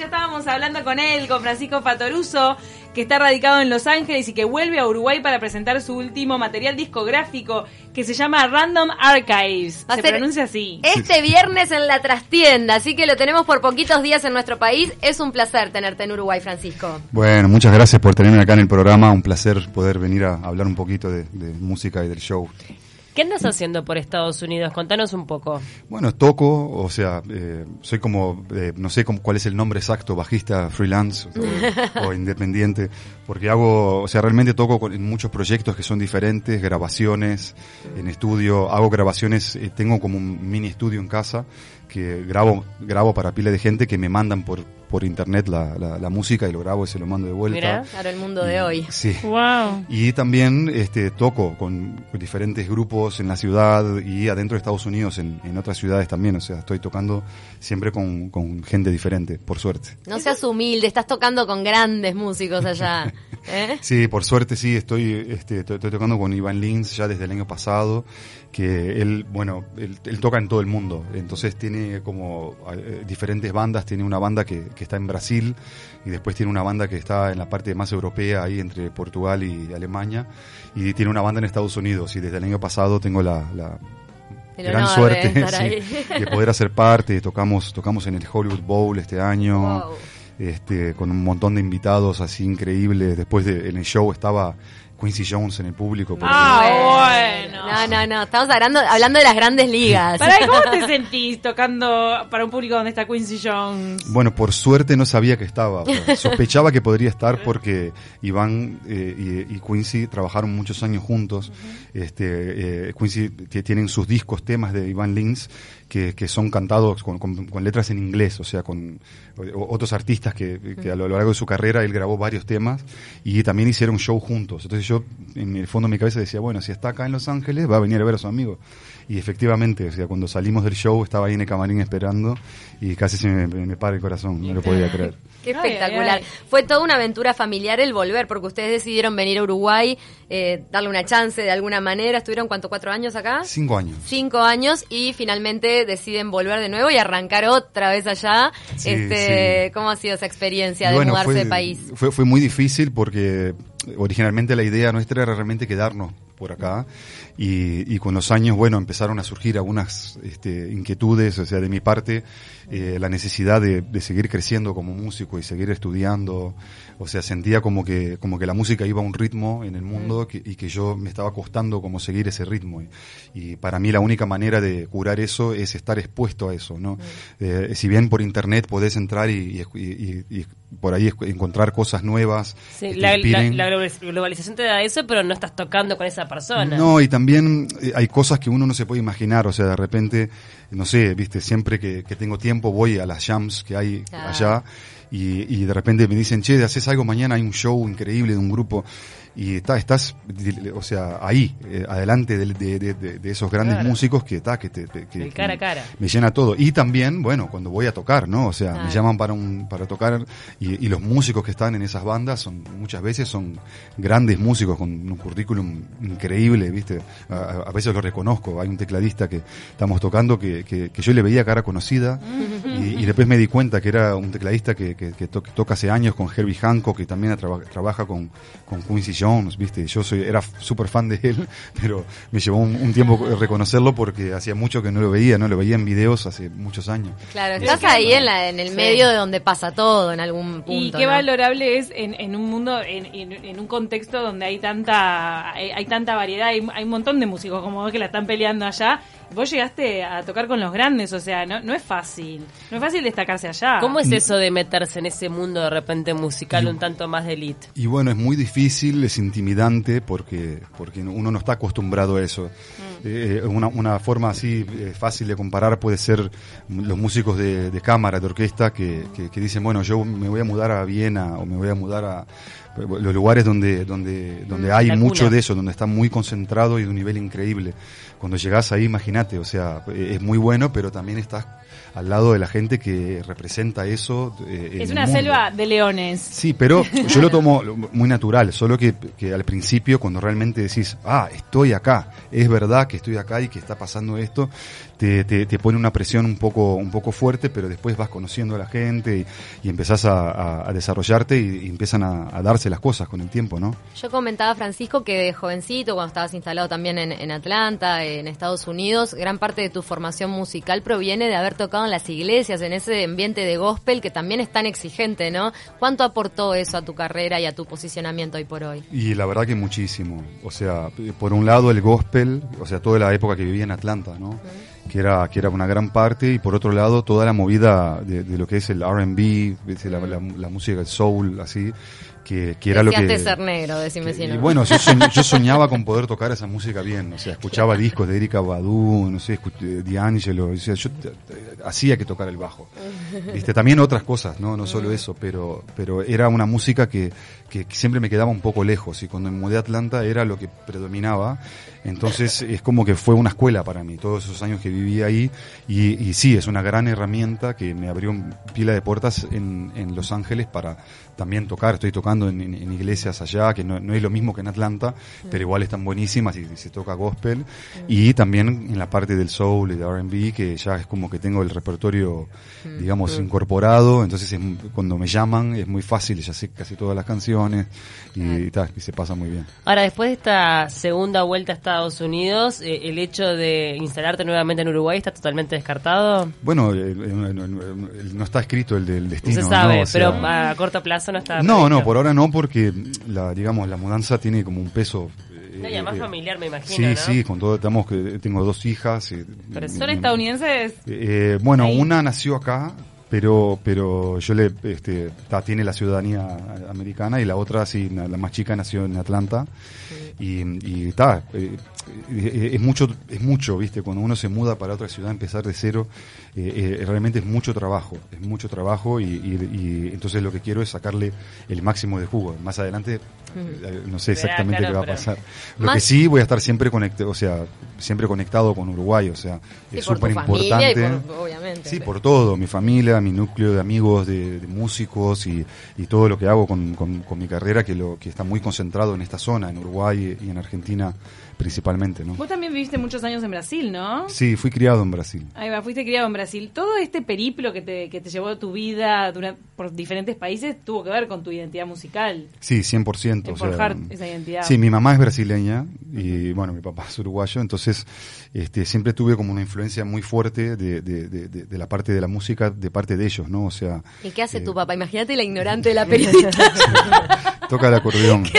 ya estábamos hablando con él, con Francisco Fatoruso, que está radicado en Los Ángeles y que vuelve a Uruguay para presentar su último material discográfico que se llama Random Archives. Va se pronuncia así. Este viernes en la trastienda, así que lo tenemos por poquitos días en nuestro país. Es un placer tenerte en Uruguay, Francisco. Bueno, muchas gracias por tenerme acá en el programa. Un placer poder venir a hablar un poquito de, de música y del show. ¿Qué andas haciendo por Estados Unidos? Contanos un poco. Bueno, toco, o sea, eh, soy como, eh, no sé cómo, cuál es el nombre exacto, bajista, freelance o, o independiente, porque hago, o sea, realmente toco con- en muchos proyectos que son diferentes, grabaciones en estudio, hago grabaciones, eh, tengo como un mini estudio en casa que grabo, grabo para pila de gente que me mandan por, por internet la, la, la música y lo grabo y se lo mando de vuelta. Mirá. Claro, el mundo de hoy. Sí. Wow. Y también este, toco con diferentes grupos en la ciudad y adentro de Estados Unidos, en, en otras ciudades también. O sea, estoy tocando siempre con, con gente diferente, por suerte. No seas humilde, estás tocando con grandes músicos allá. ¿eh? Sí, por suerte sí, estoy, este, estoy, estoy tocando con Iván Lins ya desde el año pasado, que él, bueno, él, él toca en todo el mundo, entonces tiene como eh, diferentes bandas, tiene una banda que, que está en Brasil y después tiene una banda que está en la parte más europea, ahí entre Portugal y Alemania, y tiene una banda en Estados Unidos. Y desde el año pasado tengo la, la gran suerte de sí, de poder hacer parte, tocamos, tocamos en el Hollywood Bowl este año Wow. este, con un montón de invitados así increíbles. Después de, en el show estaba Quincy Jones en el público. porque- Ah, bueno. No, no, no. Estamos hablando, hablando de las grandes ligas. Para, ¿Cómo te sentís tocando para un público donde está Quincy Jones? Bueno, por suerte no sabía que estaba. Sospechaba que podría estar porque Iván eh, y, y Quincy trabajaron muchos años juntos. Este, eh, Quincy tienen sus discos, temas de Iván Lins que, que son cantados con, con- con letras en inglés, o sea, con o- otros artistas que, que a lo largo de su carrera él grabó varios temas y también hicieron show juntos. Entonces yo en el fondo de mi cabeza decía, bueno, si está acá en Los Ángeles va a venir a ver a su amigo. Y efectivamente, o sea, cuando salimos del show estaba ahí en el camarín esperando y casi se me, me para el corazón, no lo podía creer. Qué Ay, espectacular. ay, ay. Fue toda una aventura familiar el volver, porque ustedes decidieron venir a Uruguay, eh, darle una chance de alguna manera. ¿Estuvieron cuánto, cuatro años acá? Cinco años. Cinco años y finalmente deciden volver de nuevo y arrancar otra vez allá. Sí, este, sí. ¿Cómo ha sido esa experiencia Y de bueno, mudarse fue, de país? Fue, fue muy difícil porque originalmente la idea nuestra era realmente quedarnos por acá y, y con los años, bueno, empezaron a surgir algunas este, inquietudes, o sea, de mi parte, eh, la necesidad de, de seguir creciendo como músico y seguir estudiando, o sea, sentía como que, como que la música iba a un ritmo en el mundo que- y que yo me estaba costando como seguir ese ritmo. Y, y para mí la única manera de curar eso es estar expuesto a eso, ¿no? Eh, si bien por internet podés entrar y, y- y- por ahí encontrar cosas nuevas Sí, la, la- la globalización te da eso, pero no estás tocando con esa persona. No, y también eh, hay cosas que uno no se puede imaginar, o sea, de repente, no sé, viste, siempre que, que tengo tiempo voy a las jams que hay Claro. allá y, y de repente me dicen, che, haces algo mañana, hay un show increíble de un grupo y está, estás, o sea, ahí, eh, adelante de, de- de- de- de esos grandes Claro. músicos que, está, que, te, te- que- El cara a que cara. me llena todo. Y también, bueno, cuando voy a tocar, ¿no? O sea, me llaman para un para tocar y, y los músicos que están en esas bandas son muchas veces son grandes músicos con un currículum increíble, ¿viste? A, veces lo reconozco. Hay un tecladista que estamos tocando que, que, que yo le veía cara conocida y, y después me di cuenta que era un tecladista que, to- toca hace años con Herbie Hancock, que también traba- trabaja con, con Quincy Jones, ¿viste? Yo soy era súper fan de él, pero me llevó un, un tiempo reconocerlo porque hacía mucho que no lo veía, ¿no? Lo veía en videos hace muchos años. Claro, estás ahí en, la, en el medio de donde pasa todo en algún punto. Y qué ¿no? valorable es en, en un mundo, en, en- en un contexto donde hay tanta hay, hay tanta variedad, hay, hay un montón de músicos como vos que la están peleando allá. Vos llegaste a tocar con los grandes, o sea, no, no es fácil. No es fácil destacarse allá. ¿Cómo es eso de meterse en ese mundo de repente musical un tanto más de elite? Y bueno, es muy difícil, es intimidante porque, porque uno no está acostumbrado a eso. Eh, una, una forma así eh, fácil de comparar puede ser los músicos de, de cámara, de orquesta, que, que, que dicen, bueno, yo me voy a mudar a Viena o me voy a mudar a, los lugares donde, donde, donde Mm, hay mucho de eso, donde está muy concentrado y de un nivel increíble. Cuando llegás ahí, imagínate, o sea, es muy bueno, pero también estás al lado de la gente que representa eso. eh, Es una selva de leones. Sí, pero yo lo tomo muy natural, solo que, que al principio cuando realmente decís, ah, estoy acá, es verdad que estoy acá y que está pasando esto, te, te, te pone una presión un poco, un poco fuerte, pero después vas conociendo a la gente y, y empezás a, a- a desarrollarte y, y empiezan a, a darse las cosas con el tiempo, ¿no? Yo comentaba, Francisco, que de jovencito, cuando estabas instalado también en, en Atlanta, en Estados Unidos, gran parte de tu formación musical proviene de haber tocado en las iglesias, en ese ambiente de gospel que también es tan exigente, ¿no? ¿Cuánto aportó eso a tu carrera y a tu posicionamiento hoy por hoy? Y la verdad que muchísimo. O sea, por un lado el gospel, o sea, toda la época que vivía en Atlanta, ¿no? Que era, que era una gran parte, y por otro lado toda la movida de, de lo que es el RB, la, la música, el soul, así, que, que era lo que... Ser negro, decime si y no. bueno, yo, soñ- yo soñaba con poder tocar esa música bien, o sea, escuchaba discos de Erika Badu, no sé, D'Angelo, o sea, yo hacía que tocar el bajo. Viste, también otras cosas, no, no solo eso, pero, pero era una música que, que siempre me quedaba un poco lejos y cuando me mudé a Atlanta era lo que predominaba, entonces es como que fue una escuela para mí, todos esos años que viví ahí. Y, y sí, es una gran herramienta que me abrió pila de puertas en, en Los Ángeles para también tocar, estoy tocando en, en- en iglesias allá, que no, no es lo mismo que en Atlanta, pero igual están buenísimas y, y se toca gospel, y también en la parte del soul y de R&B, que ya es como que tengo el repertorio, digamos, incorporado, entonces es- cuando me llaman es muy fácil, ya sé casi todas las canciones, y, y tal, y se pasa muy bien. Ahora, después de esta segunda vuelta a Estados Unidos, eh, ¿el hecho de instalarte nuevamente en Uruguay está totalmente descartado? Bueno, no está escrito el del No destino. se sabe, ¿no? O sea, pero a corto plazo no está. No, previsto. no, por ahora no, porque la, digamos, la mudanza tiene como un peso. eh, No, y además eh, familiar, me imagino, Sí, ¿no? sí, con todo, estamos que tengo dos hijas. eh, Pero ¿Son estadounidenses? eh, bueno, Ahí. una nació acá, pero pero yo le este, ta, tiene la ciudadanía americana y la otra sí, la la más chica nació en Atlanta y y está eh, eh, es mucho es mucho, ¿viste? Cuando uno se muda para otra ciudad empezar de cero eh, eh, realmente es mucho trabajo, es mucho trabajo y, y- y entonces lo que quiero es sacarle el máximo de jugo. Más adelante no sé exactamente claro, qué va a pasar. Lo Más- que sí voy a estar siempre conectado, o sea, siempre conectado con Uruguay, o sea, Sí, es súper importante. Sí, por todo, mi familia, mi núcleo de amigos, de, de músicos y, y todo lo que hago con, con- con mi carrera que lo que está muy concentrado en esta zona, en Uruguay y en Argentina principalmente, ¿no? Vos también viviste muchos años en Brasil, ¿no? Sí, fui criado en Brasil. Ahí va, fuiste criado en Brasil. Todo este periplo que te, que te llevó tu vida durante, por diferentes países tuvo que ver con tu identidad musical. Sí, 100%. En o sea, forjar esa identidad. Sí, mi mamá es brasileña y bueno, mi papá es uruguayo, entonces este, siempre tuve como una influencia muy fuerte de, de, de- de- de la parte de la música de parte de ellos, ¿no? O sea, ¿Y qué hace eh, tu papá? Imagínate la ignorante de la periodista. Toca el acordeón.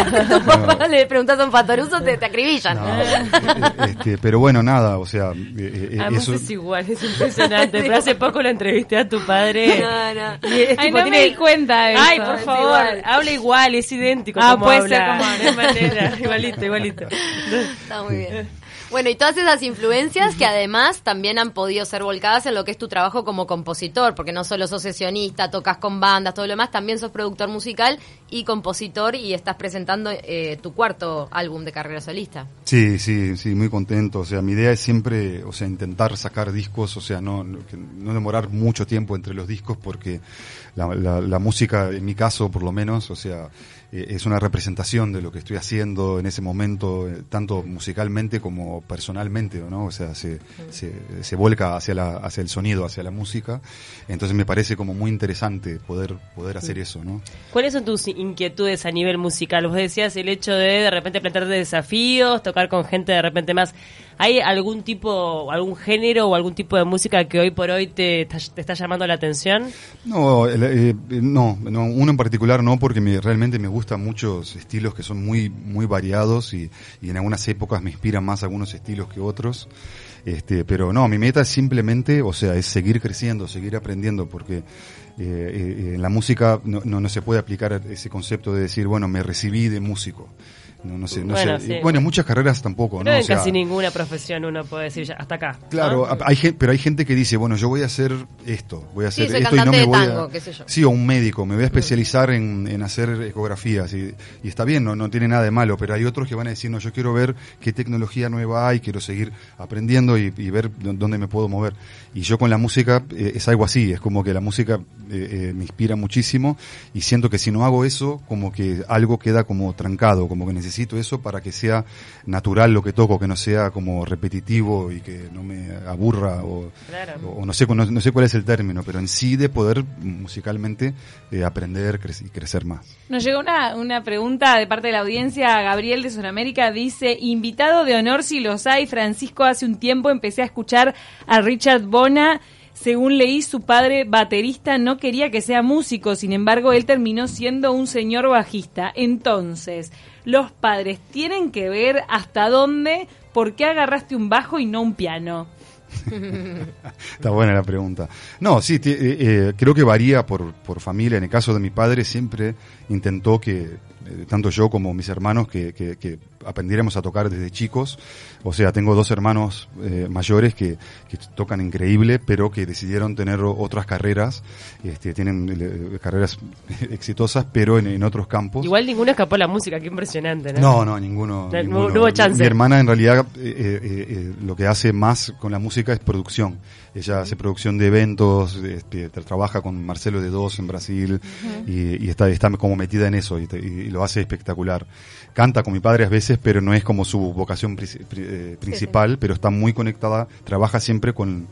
No, Le preguntas a un patoruso, te, te acribillan. no, eh, este, pero bueno, nada, o sea, eh, eh, Además eso... es igual, es impresionante. Pero hace poco lo entrevisté a tu padre. No, no. Y es Ay, tipo, no tiene- me di cuenta de eso. Ay, por favor, igual. habla igual, es idéntico. Ah, como puede habla. ser como. De manera, igualito, igualito. Está muy bien. Bueno, y todas esas influencias que además también han podido ser volcadas en lo que es tu trabajo como compositor, porque no solo sos sesionista, tocas con bandas, todo lo demás, también sos productor musical y compositor y estás presentando eh, tu cuarto álbum de carrera solista. Sí, sí, sí, muy contento. O sea, mi idea es siempre, o sea, intentar sacar discos, o sea, no, no, demorar mucho tiempo entre los discos porque la, la- la música, en mi caso por lo menos, o sea, eh, es una representación de lo que estoy haciendo en ese momento, eh, tanto musicalmente como personalmente, ¿no? O sea, se, se, se vuelca hacia, la, hacia el sonido, hacia la música. Entonces me parece como muy interesante poder, poder hacer eso, ¿no? ¿Cuáles son tus inquietudes a nivel musical? Vos decías el hecho de de repente plantearte desafíos, tocar con gente de repente más. ¿Hay algún tipo, algún género o algún tipo de música que hoy por hoy te, está llamando la atención? No, el- eh, no, no, uno en particular no, porque me, realmente me gustan muchos estilos que son muy, muy variados y, en algunas épocas me inspiran más algunos estilos que otros. Este, pero no, mi meta es simplemente, o sea, es seguir creciendo, seguir aprendiendo, porque eh, eh, en la música no, no se puede aplicar ese concepto de decir, bueno, me recibí de músico. No, no sé, no Bueno, sé. sí. Bueno, en muchas carreras tampoco, Creo ¿no? que O sea, casi ninguna profesión uno puede decir ya, hasta acá. ¿no? Claro, hay pero hay gente que dice, bueno, yo voy a hacer esto, voy a hacer esto y no me de voy tango, a... qué sé yo. Sí, o un médico, me voy a especializar en, en hacer ecografías y, y está bien, no, no tiene nada de malo, pero hay otros que van a decir, no, yo quiero ver qué tecnología nueva hay, quiero seguir aprendiendo y, y ver dó- dónde me puedo mover. Y yo con la música eh, es algo así, es como que la música eh, eh, me inspira muchísimo y siento que si no hago eso, como que algo queda como trancado, como que necesito eso para que sea natural lo que toco, que no sea como repetitivo y que no me aburra o, Claro. o no sé no, no sé cuál es el término, pero en sí de poder musicalmente eh, aprender y crecer más. Nos llegó una, una pregunta de parte de la audiencia. Gabriel de Sudamérica dice, invitado de honor si los hay, Francisco, hace un tiempo empecé a escuchar a Richard Bona. Según leí, su padre baterista no quería que sea músico, sin embargo, él terminó siendo un señor bajista. Entonces, los padres tienen que ver hasta dónde, por qué agarraste un bajo y no un piano. Está buena la pregunta. No, sí, eh, eh, creo que varía por, por familia. En el caso de mi padre siempre intentó que, eh, tanto yo como mis hermanos, que, que aprendiéramos a tocar desde chicos. O sea, tengo dos hermanos eh, mayores que, que tocan increíble, pero que decidieron tener otras carreras. Este, tienen eh, carreras exitosas, pero en, en otros campos. Igual ninguno escapó a la música, qué impresionante, ¿no? No, no, ninguno. No, ninguno. no hubo chance. Mi, hermana en realidad eh, eh, lo que hace más con la música es producción. Ella hace producción de eventos, este, tra- trabaja con Marcelo de Dos en Brasil y, y está, está como metida en eso y, y lo hace espectacular. Canta con mi padre a veces, pero no es como su vocación pri- eh, principal, pero está muy conectada, trabaja siempre con,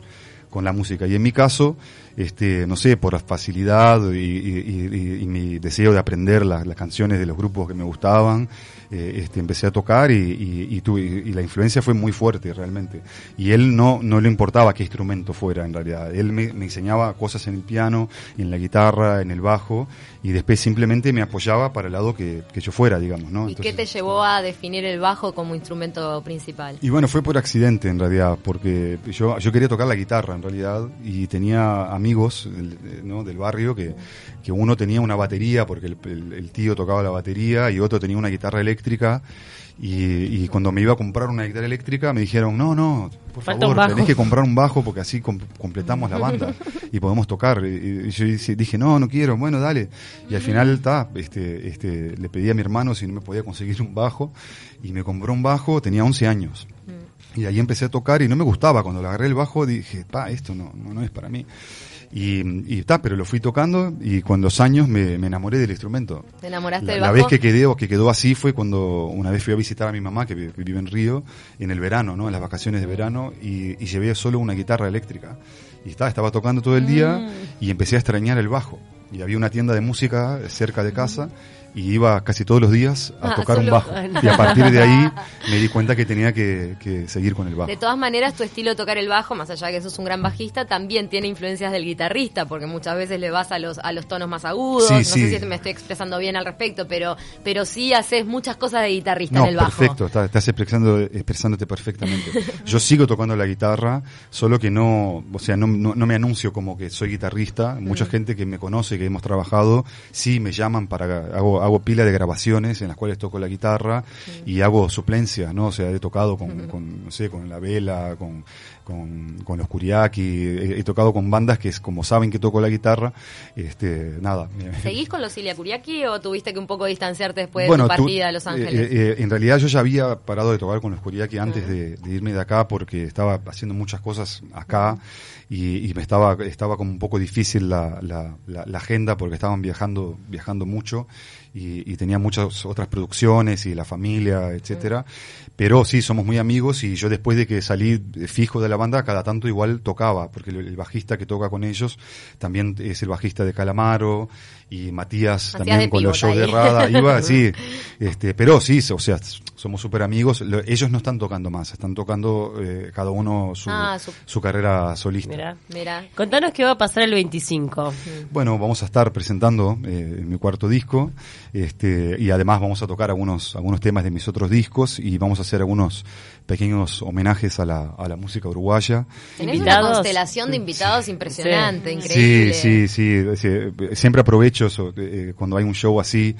con la música. Y en mi caso, este, no sé, por la facilidad y, y- y- y mi deseo de aprender las, las canciones de los grupos que me gustaban, eh, este, empecé a tocar y, y- y tuve- y la influencia fue muy fuerte realmente. Y él no, no le importaba qué instrumento fuera en realidad. Él me, me enseñaba cosas en el piano, en la guitarra, en el bajo, y después simplemente me apoyaba para el lado que, que yo fuera, digamos, ¿no? ¿Y qué Entonces- te llevó a definir el bajo como instrumento principal? y bueno, fue por accidente en realidad, porque yo, yo quería tocar la guitarra en realidad y tenía amigos eh, ¿no? del barrio que, que uno tenía una batería porque el, el- el tío tocaba la batería y otro tenía una guitarra eléctrica y, y cuando me iba a comprar una guitarra eléctrica me dijeron, no, no, por Falta favor, bajo". tenés que comprar un bajo porque así com- completamos la banda y podemos tocar. Y, y yo dije- no, no quiero, bueno, dale. Y al final está, este, este, le pedí a mi hermano si no me podía conseguir un bajo y me compró un bajo, tenía 11 años. Y ahí empecé a tocar y no me gustaba. Cuando le agarré el bajo dije, pa, esto no, no, no es para mí. Y, y ta, pero lo fui tocando y con los años me, me enamoré del instrumento. ¿Te enamoraste La, del la bajo? vez que quedé o que quedó así fue cuando una vez fui a visitar a mi mamá que, vi- que vive en Río en el verano, ¿no? En las vacaciones de verano y, y llevé solo una guitarra eléctrica. Y estaba, estaba tocando todo el día y empecé a extrañar el bajo. Y había una tienda de música cerca de casa y iba casi todos los días a Ah, tocar un bajo. Y a partir de ahí me di cuenta que tenía que, que seguir con el bajo. De todas maneras, tu estilo de tocar el bajo, más allá de que sos un gran bajista, también tiene influencias del guitarrista, porque muchas veces le vas a los, a los tonos más agudos. Sí, no sí. sé si me estoy expresando bien al respecto, pero, pero sí haces muchas cosas de guitarrista No, en el bajo. perfecto, está- estás expresando, expresándote perfectamente. Yo sigo tocando la guitarra, solo que no, o sea, no, no, no me anuncio como que soy guitarrista. Mucha Mm. gente que me conoce, que hemos trabajado, sí me llaman para, hago, hago pila de grabaciones en las cuales toco la guitarra y hago suplencias, ¿no? O sea, he tocado con, con, no sé, con La Vela, con, con, con los Kuriaki, he, he tocado con bandas que es como saben que toco la guitarra, este, nada. ¿Seguís con los Ilia Kuriaki o tuviste que un poco distanciarte después Bueno, de tu tú- partida a Los Ángeles? eh, eh, en realidad yo ya había parado de tocar con los Kuriaki antes de, de irme de acá porque estaba haciendo muchas cosas acá y, y me estaba estaba como un poco difícil la, la, la- la agenda porque estaban viajando viajando mucho y, y tenía muchas otras producciones y la familia, etcétera. Pero sí, somos muy amigos y yo después de que salí fijo de la banda, cada tanto igual tocaba, porque el, el bajista que toca con ellos también es el bajista de Calamaro y Matías también con los shows de. Rada, iba, sí, este, pero sí, o sea, somos súper amigos. Lo- ellos no están tocando más, están tocando eh, cada uno su, Ah, su- su carrera solista. Mirá. Mira, Contanos qué va a pasar el 25. Bueno, vamos a estar presentando eh, mi cuarto disco Este, y además vamos a tocar algunos, algunos temas de mis otros discos y vamos a hacer algunos pequeños homenajes a la, a la música uruguaya. Tenés Invitados. una constelación de invitados impresionante, increíble. Sí, sí, sí, sí. Siempre aprovecho eso, eh, cuando hay un show así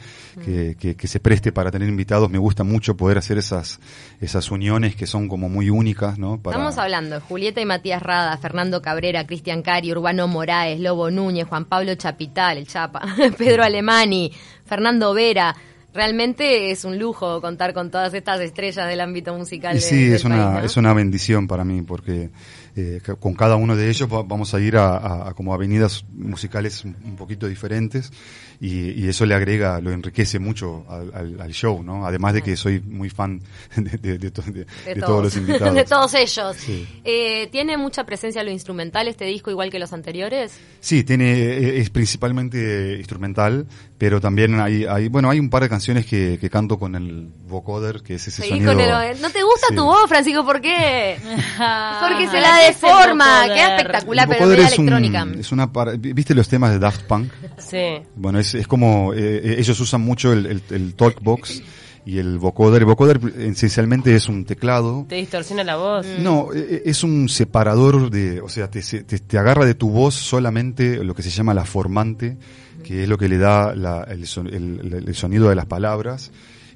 que, que, que se preste para tener invitados. Me gusta mucho poder hacer esas, esas uniones que son como muy únicas, ¿no? Para- Estamos hablando de Julieta y Matías Rada, Fernando Cabrera, Cristian Cari, Urbano Moraes, Lobo Núñez, Juan Pablo Chapital, el Chapa, Pedro Alemani, Fernando Vera. Realmente es un lujo contar con todas estas estrellas del ámbito musical. Y sí, es una, país, ¿no? es una bendición para mí porque eh, con cada uno de ellos va- vamos a ir a, a- a como avenidas musicales un poquito diferentes y, y eso le agrega, lo enriquece mucho al, al- al show, ¿no? Además de que soy muy fan de, de- de to- de- de, de todos los invitados. de todos ellos. Sí. Eh, ¿Tiene mucha presencia lo instrumental este disco, igual que los anteriores? Sí, tiene, eh, es principalmente instrumental, pero también hay, hay, bueno, hay un par de canciones que, que canto con el vocoder, que es ese sonido. con el- ¿No te gusta Sí. tu voz, Francisco? ¿Por qué? Porque se la ¿qué es el deforma, vocoder? queda espectacular, El pero vocoder media es un- electrónica. es una par- ¿Viste los temas de Daft Punk? Sí. Bueno, es, es como, eh, eh, ellos usan mucho el, el, el talkbox y el vocoder. El vocoder esencialmente es un teclado. Te distorsiona la voz. No, eh, es un separador de, o sea, te, te, te agarra de tu voz solamente lo que se llama la formante, que es lo que le da la- el, son- el- el sonido de las palabras.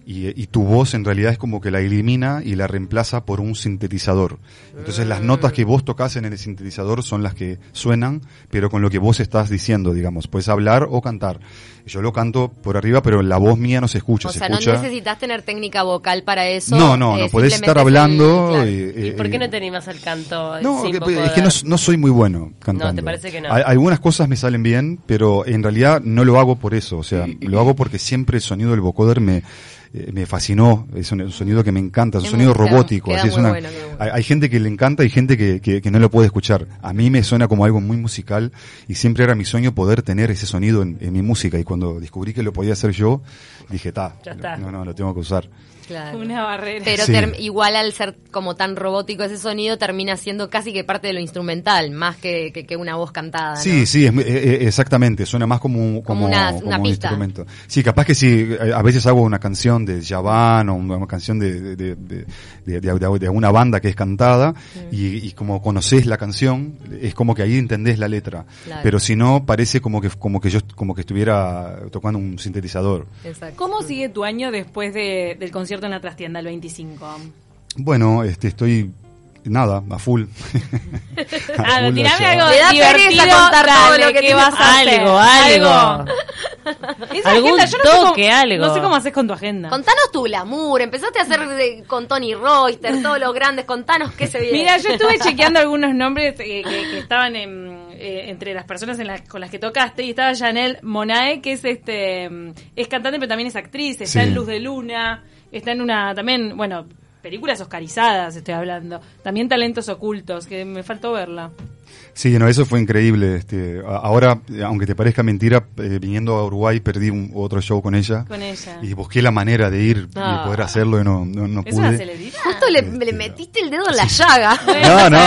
Y, y tu voz en realidad es como que la elimina y la reemplaza por un sintetizador. Entonces las notas que vos tocas en el sintetizador son las que suenan, pero con lo que vos estás diciendo, digamos. Puedes hablar o cantar. Yo lo canto por arriba, pero la voz mía no se escucha. O se sea, no necesitas tener técnica vocal para eso. No, no, no, eh, podés estar hablando. claro. eh, ¿Y por qué eh, no te animas al canto no, que- es que no, no soy muy bueno cantando. No, ¿te parece que no? Algunas cosas me salen bien, pero en realidad no lo hago por eso. O sea, lo hago porque siempre el sonido del vocoder me, eh, me fascinó. Es un, un sonido que me encanta, es un sonido robótico. queda así es una, bueno, queda bueno. hay, hay gente que le encanta y gente que, que, que no lo puede escuchar. A mí me suena como algo muy musical y siempre era mi sueño poder tener ese sonido en, en mi música. Y cuando descubrí que lo podía hacer yo, dije, ta, Ya está. no, no, lo tengo que usar. Claro. Una barrera. Pero Sí. term- igual al ser como tan robótico ese sonido termina siendo casi que parte de lo instrumental, más que, que, que una voz cantada. ¿no? Sí, sí, es- eh, eh, exactamente, suena más como, un- Como como, una- como una un pista. instrumento. Sí, capaz que sí, eh, a veces hago una canción de Javan o una canción de, de, de, de, de- de- de alguna banda que es cantada y, y como conoces la canción, es como que ahí entendés la letra. Claro. Pero si no, parece como que, como que yo como que estuviera tocando un sintetizador. Exacto. ¿Cómo sigue tu año después de- del concierto en la trastienda el 25? Bueno, este estoy nada, a full. A Ah, full tirame algo Le da pereza divertido, contar todo dale, lo que ¿qué tiene vas a hacer? Algo, algo. Esa Algún agenda, yo no sé cómo- toque, algo. No sé cómo haces con tu agenda. Contanos tu glamour, empezaste a hacer de- con Tony Royster, todos los grandes, contanos qué se viene. Mira, yo estuve chequeando algunos nombres eh, que, que estaban en, eh, entre las personas en las- con las que tocaste y estaba Janelle Monae, que es este mm, es cantante pero también es actriz, está Sí. en Luz de Luna, está en una también, bueno, películas oscarizadas estoy hablando, también talentos ocultos, que me faltó verla. Sí, no, eso fue increíble. Este, ahora, eh, aunque te parezca mentira, eh, viniendo a Uruguay perdí un, otro show con ella. Con ella. Y busqué la manera de ir Ah. y poder hacerlo y no, no, no Es una pude. celebridad. Justo le, le metiste el dedo en la llaga. No, no,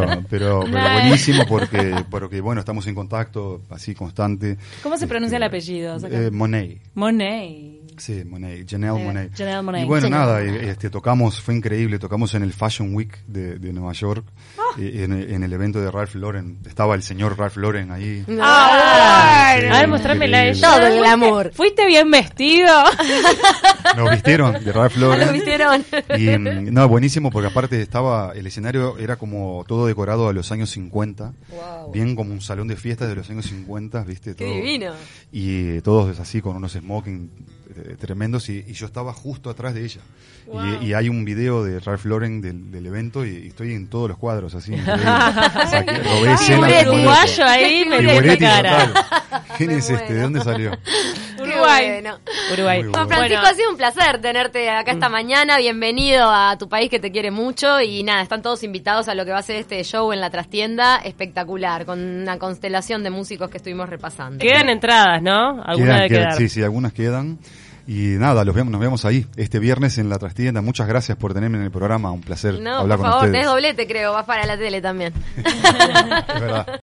pero, pero, pero buenísimo porque, porque, bueno, estamos en contacto así constante. ¿Cómo se pronuncia el apellido? Eh, Monet. Monet. Sí, Monet, Janelle Eh, Monet. Janelle Monáe. Y bueno, Janelle nada, Monáe. eh, este, tocamos, fue increíble, tocamos en el Fashion Week de, de Nueva York, Ah. eh, en, en el evento de Ralph Lauren. Estaba el señor Ralph Lauren ahí. Ah, Sí, A ver, mostrámela a increíble. ella. Todo el glamour. ¿Fuiste bien vestido? Nos vistieron de Ralph Lauren. ¿Lo vistieron? Y mm, no, buenísimo porque aparte estaba, el escenario era como todo decorado a los años 50, Wow. bien como un salón de fiestas de los años 50, viste, Qué todo. divino. Y todos así con unos smoking tremendos y, y yo estaba justo atrás de ella. Y, y hay un video de Ralph Lauren del, del evento y, y estoy en todos los cuadros así. O sea, que robé ahí, me cara. ¿Quién Me es este? ¿De dónde salió? Uruguay. bueno. Uruguay. Francisco, Bueno. ha sido un placer tenerte acá esta mañana. Bienvenido a tu país que te quiere mucho. Y nada, están todos invitados a lo que va a ser este show en la trastienda. Espectacular, con una constelación de músicos que estuvimos repasando. Quedan entradas, ¿no? Alguna Quedan, de quedan, quedar. sí, sí, algunas quedan. Y nada, los vemos, nos vemos ahí este viernes en la trastienda. Muchas gracias por tenerme en el programa. Un placer No, hablar por con favor, ustedes. tenés doblete, creo. Vas para la tele también. Es verdad.